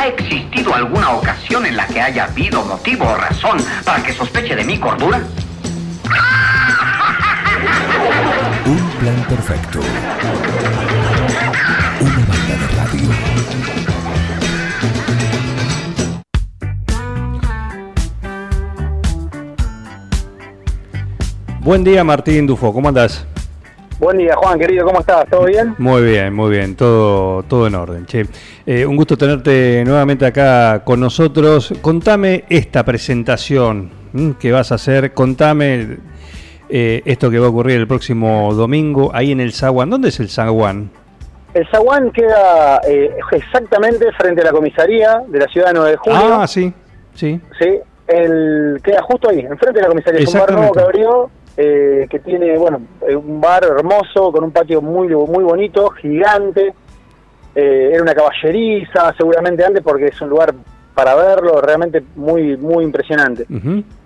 ¿Ha existido alguna ocasión en la que haya habido motivo o razón para que sospeche de mi cordura? Un plan perfecto. Una banda de radio. Buen día, Martín Dufo, ¿cómo andás? Buen día, Juan, querido, ¿cómo estás? ¿Todo bien? Muy bien, muy bien, todo, todo en orden. Che. Eh, un gusto tenerte nuevamente acá con nosotros. Contame esta presentación que vas a hacer, contame eh, esto que va a ocurrir el próximo domingo ahí en el Zaguán. ¿Dónde es el Zaguán? El zaguán queda eh, exactamente frente a la comisaría de la ciudad de 9 de julio. Ah, sí, sí. Sí, el, queda justo ahí, enfrente de la comisaría. Es un bar nuevo que abrió, eh, que tiene, bueno, eh, un bar hermoso, con un patio muy, muy bonito, gigante. Eh, era una caballeriza, seguramente antes, porque es un lugar para verlo, realmente muy, muy impresionante.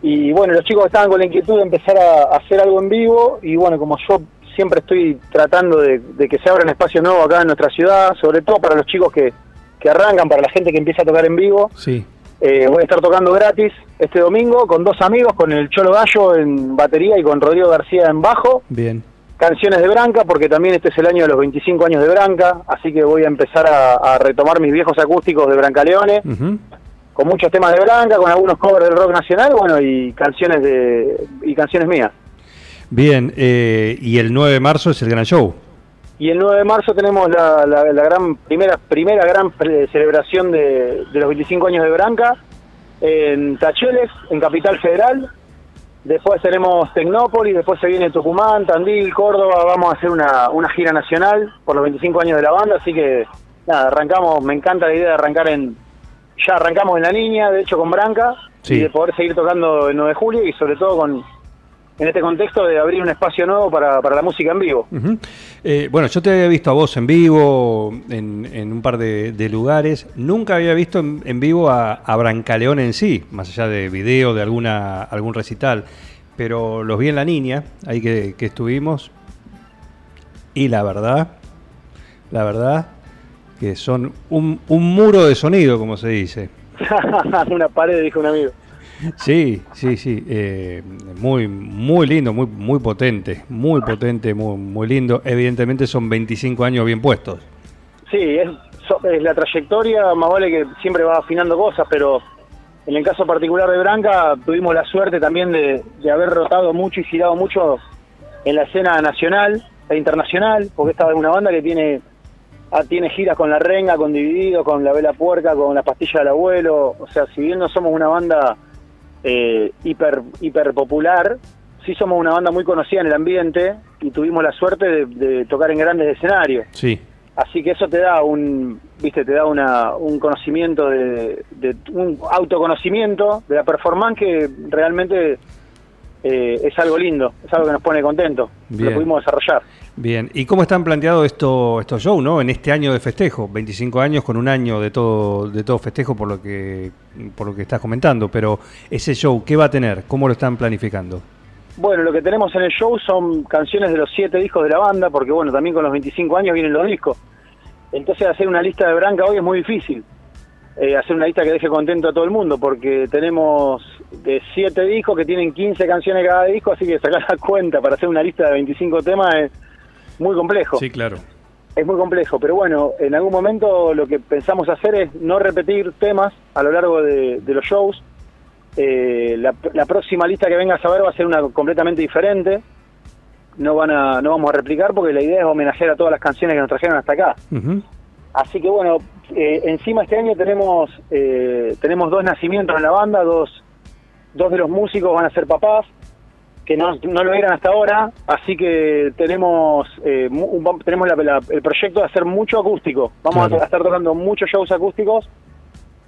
Y bueno, los chicos estaban con la inquietud de empezar a, a hacer algo en vivo y bueno, como yo siempre estoy tratando de, de que se abran espacios nuevos acá en nuestra ciudad, sobre todo para los chicos que, que arrancan, para la gente que empieza a tocar en vivo, Sí. Eh, voy a estar tocando gratis este domingo con dos amigos, con el Cholo Gallo en batería y con Rodrigo García en bajo, Bien. canciones de Branca, porque también este es el año de los 25 años de Branca, así que voy a empezar a, a retomar mis viejos acústicos de Branca Leone con muchos temas de Blanca, con algunos covers del rock nacional, bueno, y canciones de y canciones mías. Bien, eh, y el 9 de marzo es el gran show. Y el 9 de marzo tenemos la, la- la gran primera primera gran pre- celebración de, de los 25 años de Branca en Tacheles, en Capital Federal. Después tenemos Tecnópolis, después se viene Tucumán, Tandil, Córdoba. Vamos a hacer una, una gira nacional por los 25 años de la banda, así que nada, arrancamos. Me encanta la idea de arrancar en. Ya arrancamos en La Niña, de hecho con Branca, Sí. y de poder seguir tocando el 9 de julio y sobre todo con en este contexto de abrir un espacio nuevo para, para la música en vivo. Eh, bueno, yo te había visto a vos en vivo en, en un par de, de lugares. Nunca había visto en, en vivo a, a Brancaleón en sí, más allá de video, de alguna algún recital. Pero los vi en La Niña, ahí que, que estuvimos. Y la verdad, la verdad, que son un, un muro de sonido, como se dice. una pared, dijo un amigo. Sí, sí, sí. eh, muy, muy lindo, muy, muy potente. Muy potente, muy, muy lindo. Evidentemente son 25 años bien puestos. Sí, es, es la trayectoria, más vale que siempre va afinando cosas, pero en el caso particular de Branca tuvimos la suerte también de, de haber rotado mucho y girado mucho en la escena nacional e internacional, porque esta es una banda que tiene ah, tiene giras con La Renga, con Dividido, con La Vela Puerca, con La Pastilla del Abuelo, o sea, si bien no somos una banda eh, hiper, hiper popular, sí somos una banda muy conocida en el ambiente y tuvimos la suerte de, de tocar en grandes escenarios. Sí. Así que eso te da un, viste, te da una, un conocimiento de, de- un autoconocimiento de la performance que realmente eh, es algo lindo, es algo que nos pone contentos. Bien. Lo pudimos desarrollar. Bien. ¿Y cómo están planteados esto, estos shows, no? En este año de festejo, 25 años con un año de todo, de todo festejo por lo que, por lo que estás comentando. Pero ese show, ¿qué va a tener? ¿Cómo lo están planificando? Bueno, lo que tenemos en el show son canciones de los siete discos de la banda, porque bueno, también con los 25 años vienen los discos. Entonces hacer una lista de Branca hoy es muy difícil. Eh, hacer una lista que deje contento a todo el mundo, porque tenemos de siete discos que tienen 15 canciones cada disco, así que sacar la cuenta para hacer una lista de 25 temas es muy complejo. Sí, claro. Es muy complejo, pero bueno, en algún momento lo que pensamos hacer es no repetir temas a lo largo de, de los shows. Eh, la, la próxima lista que vengas a ver va a ser una completamente diferente. No van a, no vamos a replicar porque la idea es homenajear a todas las canciones que nos trajeron hasta acá. Ujú. Así que bueno, eh, encima este año tenemos eh, tenemos dos nacimientos en la banda, dos, dos de los músicos van a ser papás, que no, no lo eran hasta ahora, así que tenemos eh, un- tenemos la- la- el proyecto de hacer mucho acústico. Vamos Claro. a, estar tocando muchos shows acústicos,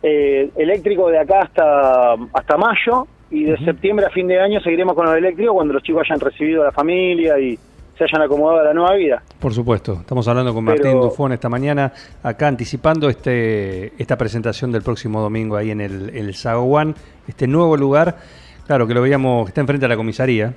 eh, eléctrico de acá hasta, hasta mayo, y de septiembre a fin de año seguiremos con los eléctricos cuando los chicos hayan recibido a la familia y se hayan acomodado a la nueva vida. Por supuesto, estamos hablando con Martín Pero- Dufón esta mañana, acá anticipando este esta presentación del próximo domingo ahí en el, el este nuevo lugar, claro que lo veíamos, está enfrente a la comisaría,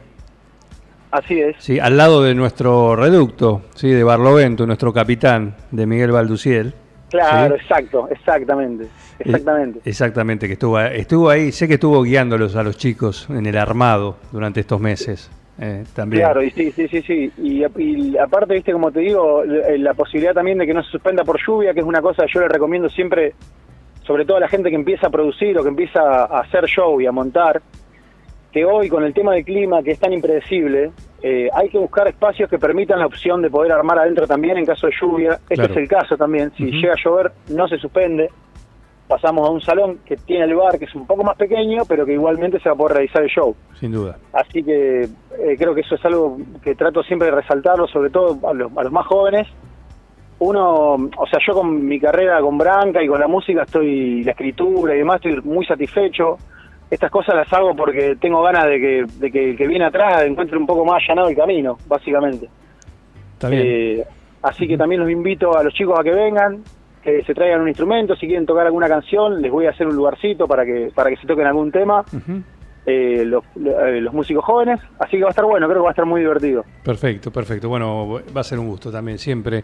Así es. sí, al lado de nuestro reducto, sí, de Barlovento, nuestro capitán, de Miguel Balduciel. Claro, ¿sí? exacto, exactamente, exactamente. Eh, Exactamente, que estuvo, estuvo ahí, sé que estuvo guiándolos a los chicos en el armado durante estos meses. Eh, también. Claro, y sí, sí, sí, sí. Y, y aparte, viste, como te digo, eh, la posibilidad también de que no se suspenda por lluvia, que es una cosa que yo le recomiendo siempre, sobre todo a la gente que empieza a producir o que empieza a hacer show y a montar, que hoy con el tema del clima, que es tan impredecible, eh, hay que buscar espacios que permitan la opción de poder armar adentro también en caso de lluvia. Este Claro. es el caso también. Si llega a llover, no se suspende. Pasamos a un salón que tiene el bar, que es un poco más pequeño, pero que igualmente se va a poder realizar el show. Sin duda. Así que eh, creo que eso es algo que trato siempre de resaltarlo, sobre todo a los, a los más jóvenes. Uno, o sea, yo con mi carrera con Branca y con la música estoy, la escritura y demás, estoy muy satisfecho. Estas cosas las hago porque tengo ganas de que, de que el que viene atrás encuentre un poco más allanado el camino, básicamente. Está bien. Eh, así que también los invito a los chicos a que vengan, que se traigan un instrumento, si quieren tocar alguna canción, les voy a hacer un lugarcito para que, para que se toquen algún tema eh, los, eh, los músicos jóvenes, así que va a estar bueno, creo que va a estar muy divertido. Perfecto, perfecto. Bueno, va a ser un gusto también siempre.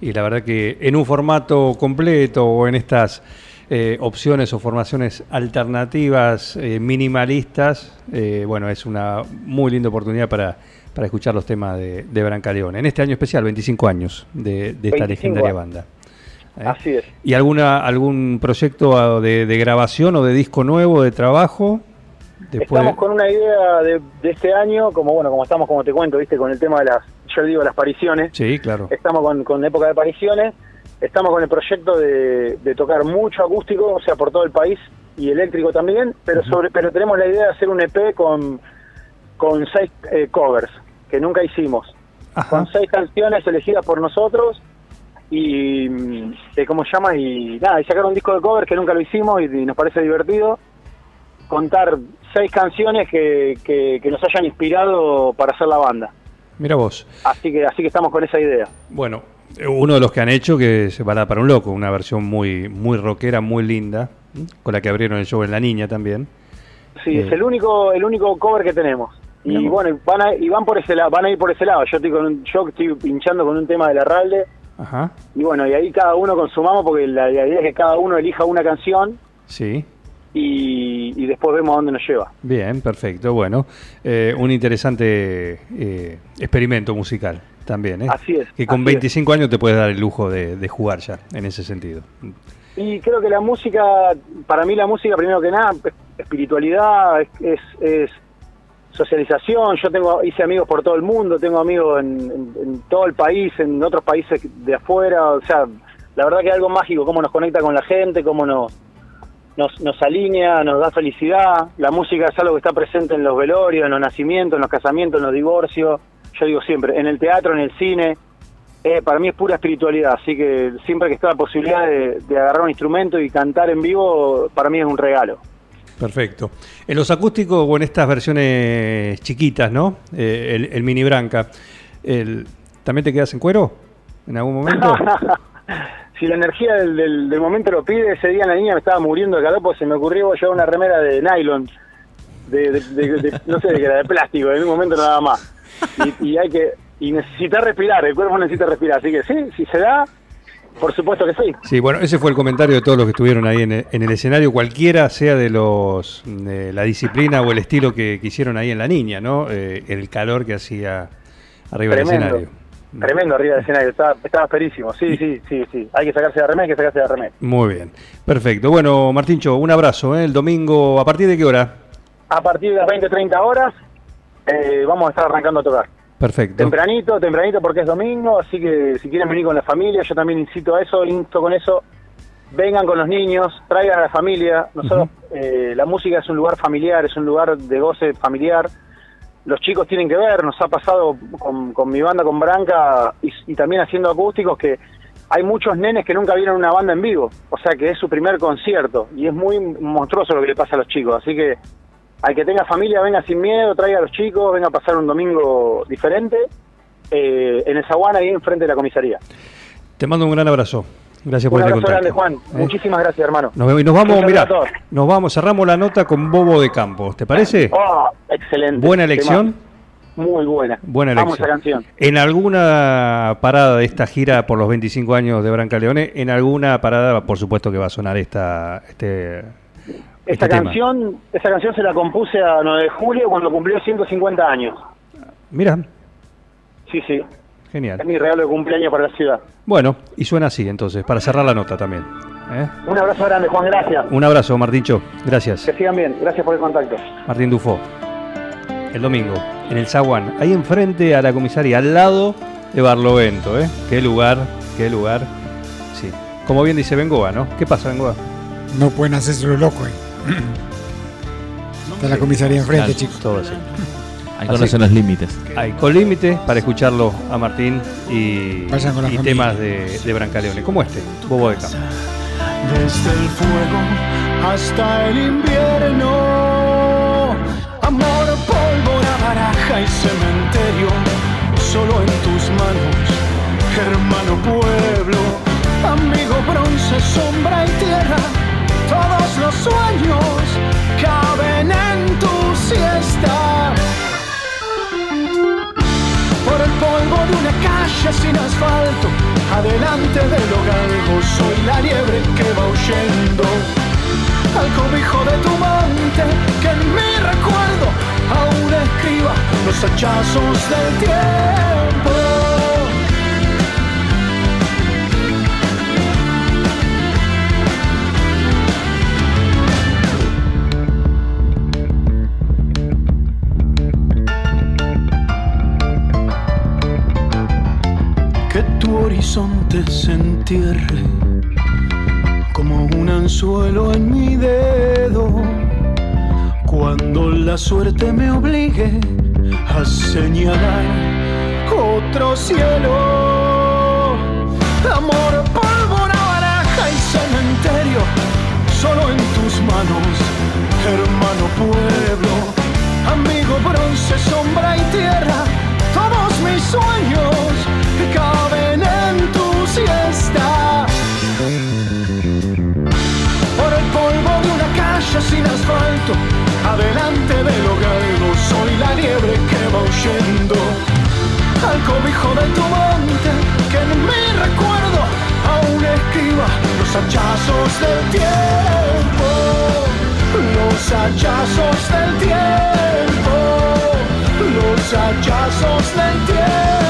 Y la verdad que en un formato completo o en estas eh, opciones o formaciones alternativas eh, minimalistas, eh, bueno, es una muy linda oportunidad para, para escuchar los temas de, de Brancaleón. En este año especial, 25 años de, de esta 25 legendaria banda. ¿Eh? Así es. ¿Y alguna algún proyecto ah, de, de grabación o de disco nuevo, de trabajo? estamos con una idea de, de este año, como bueno, como estamos, como te cuento, viste, con el tema de las, yo digo las apariciones, Sí, claro. estamos con, con época de apariciones, estamos con el proyecto de, de tocar mucho acústico, o sea, por todo el país, y eléctrico también, pero sobre pero tenemos la idea de hacer un EP con, con seis eh, covers, que nunca hicimos. Ajá. con seis canciones elegidas por nosotros y mm, eh, cómo se llama y nada y sacar un disco de cover que nunca lo hicimos y, y nos parece divertido contar seis canciones que, que, que nos hayan inspirado para hacer la banda Mira vos. así que así que estamos con esa idea Bueno, eh, uno de los que han hecho que se va a dar para un loco, una versión muy muy rockera, muy linda, con la que abrieron el show en La Niña también. sí Eh. es el único el único cover que tenemos y vos. bueno van a, y van por ese lado van a ir por ese lado yo estoy con un, yo estoy pinchando con un tema de la Ralde Ajá. y bueno y ahí cada uno consumamos porque la, la idea es que cada uno elija una canción Sí. y, y después vemos a dónde nos lleva Bien, perfecto. Bueno, eh, un interesante eh, experimento musical también. ¿eh? Así es, Que con así es. 25 años te puedes dar el lujo de, de jugar ya, en ese sentido. Y creo que la música, para mí la música primero que nada, es espiritualidad, es, es, es socialización. Yo tengo hice amigos por todo el mundo, tengo amigos en, todo el país, en otros países de afuera. O sea, la verdad que es algo mágico, cómo nos conecta con la gente, cómo nos, nos, nos alinea, nos da felicidad. La música es algo que está presente en los velorios, en los nacimientos, en los casamientos, en los divorcios. Yo digo siempre, en el teatro, en el cine. Eh, para mí es pura espiritualidad, así que siempre que está la posibilidad de, de agarrar un instrumento y cantar en vivo, para mí es un regalo. Perfecto. En los acústicos o en estas versiones chiquitas, ¿no? Eh, el, mini branca, el, ¿también te quedas en cuero en algún momento? si la energía del, del- momento lo pide, ese día la niña me estaba muriendo de calor porque se me ocurrió llevar una remera de nylon, de, de- de- de- no sé de qué era, de plástico, en un momento nada más. Y, y hay que y necesita respirar, el cuerpo necesita respirar, así que sí, si se da, por supuesto que sí. Sí, bueno, ese fue el comentario de todos los que estuvieron ahí en el, en el escenario, cualquiera sea de los de la disciplina o el estilo que, que hicieron ahí en la niña, ¿no? Eh, el calor que hacía arriba del escenario. Tremendo arriba del escenario, estaba, estaba ferísimo. Sí, sí, sí, sí. Hay que sacarse la remera, hay que sacarse la remera. Muy bien, perfecto. Bueno, Martincho, un abrazo. ¿eh? El domingo, ¿a partir de qué hora? A partir de las 20, 30 horas eh, vamos a estar arrancando a tocar. Perfecto. Tempranito, tempranito porque es domingo, así que si quieren venir con la familia, yo también incito a eso, insto con eso. Vengan con los niños, traigan a la familia. Nosotros, eh, la música es un lugar familiar, es un lugar de goce familiar. Los chicos tienen que ver, nos ha pasado con, con mi banda, con Branca, y, y también haciendo acústicos, que hay muchos nenes que nunca vieron una banda en vivo. O sea que es su primer concierto, y es muy monstruoso lo que le pasa a los chicos. Así que al que tenga familia, venga sin miedo, traiga a los chicos, venga a pasar un domingo diferente eh, en el Zaguán, ahí enfrente de la comisaría. Te mando un gran abrazo. Gracias por Un este abrazo contacto. grande, Juan. ¿Eh? Muchísimas gracias, hermano. Nos vemos y nos vamos, todos. nos vamos, cerramos la nota con Bobo de Campos, ¿te parece? Oh, excelente. Buena elección. Muy buena. Buena Vamos elección. canción. En alguna parada de esta gira por los 25 años de Brancaleone, en alguna parada, por supuesto que va a sonar esta, este, Esta este tema. canción, esa canción se la compuse a 9 de julio cuando cumplió 150 años. Mira, Sí, sí. genial. Es mi regalo de cumpleaños para la ciudad. Bueno, y suena así entonces, para cerrar la nota también. ¿eh? Un abrazo grande, Juan, gracias. Un abrazo, Martincho. Gracias. Que sigan bien. Gracias por el contacto. Martín Dufo. El domingo, en el Zaguán, ahí enfrente a la comisaría, al lado de Barlovento, ¿eh? Qué lugar, qué lugar. Sí. Como bien dice Bengoa, ¿no? ¿Qué pasa, Bengoa? No pueden hacerse lo loco ahí. Está la comisaría enfrente, Claro. chicos. Todo así. Ahí conocen los límites. Hay con límite para escucharlo a Martín y, y temas de, de Brancaleone, como este, Bobo de Campo. Desde el fuego hasta el invierno. Amor, pólvora, baraja y cementerio. Solo en tus manos, hermano pueblo. Amigo, bronce, sombra y tierra. Todos los sueños caben en tu siesta. Por el polvo de una calle sin asfalto, adelante de lo galgo, soy la liebre que va huyendo. Al cobijo de tu monte, que en mi recuerdo aún escriba los hachazos del tiempo. Tu horizonte se entierre como un anzuelo en mi dedo. Cuando la suerte me obligue a señalar otro cielo. Amor, pólvora, baraja y cementerio, solo en tus manos, hermano pueblo, amigo bronce, sombra y tierra, todos mis sueños sin asfalto, adelante del soy la liebre que va huyendo. Al cobijo de tu monte, que en mi recuerdo aún escriba los hachazos del tiempo. Los hachazos del tiempo. Los hachazos del tiempo.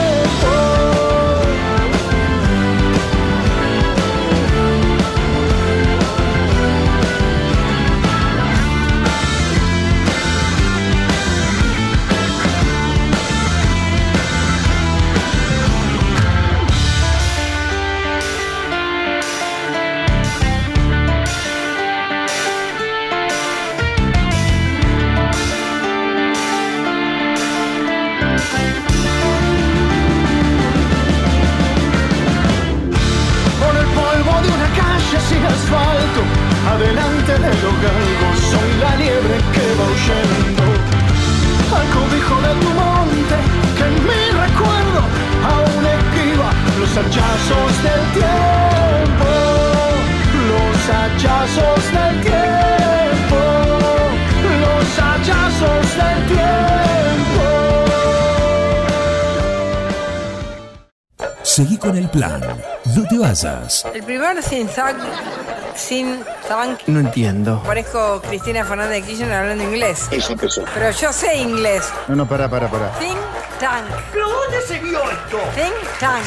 Los hachazos del tiempo. Los hachazos del tiempo. Los hachazos del tiempo. Seguí con el plan. No te vayas. El primer sin sac, sin saban No entiendo. parezco Cristina Fernández de Kirchner hablando inglés. Eso empezó. Pero yo sé inglés. No, no, para, para, para. Think tank. ¿Pero dónde se vio esto? Think tank.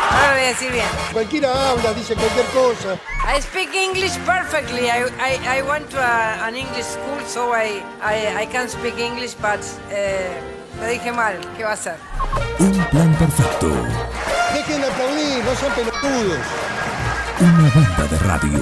Ahora lo voy a decir bien. Cualquiera habla, dice cualquier cosa. I speak English perfectly. I, I, I went to a- an English school, so I, I, I can speak English, but eh, lo dije mal. ¿Qué va a hacer? Un plan perfecto. Dejen de aplaudir, no sean pelotudos. Una banda de radio.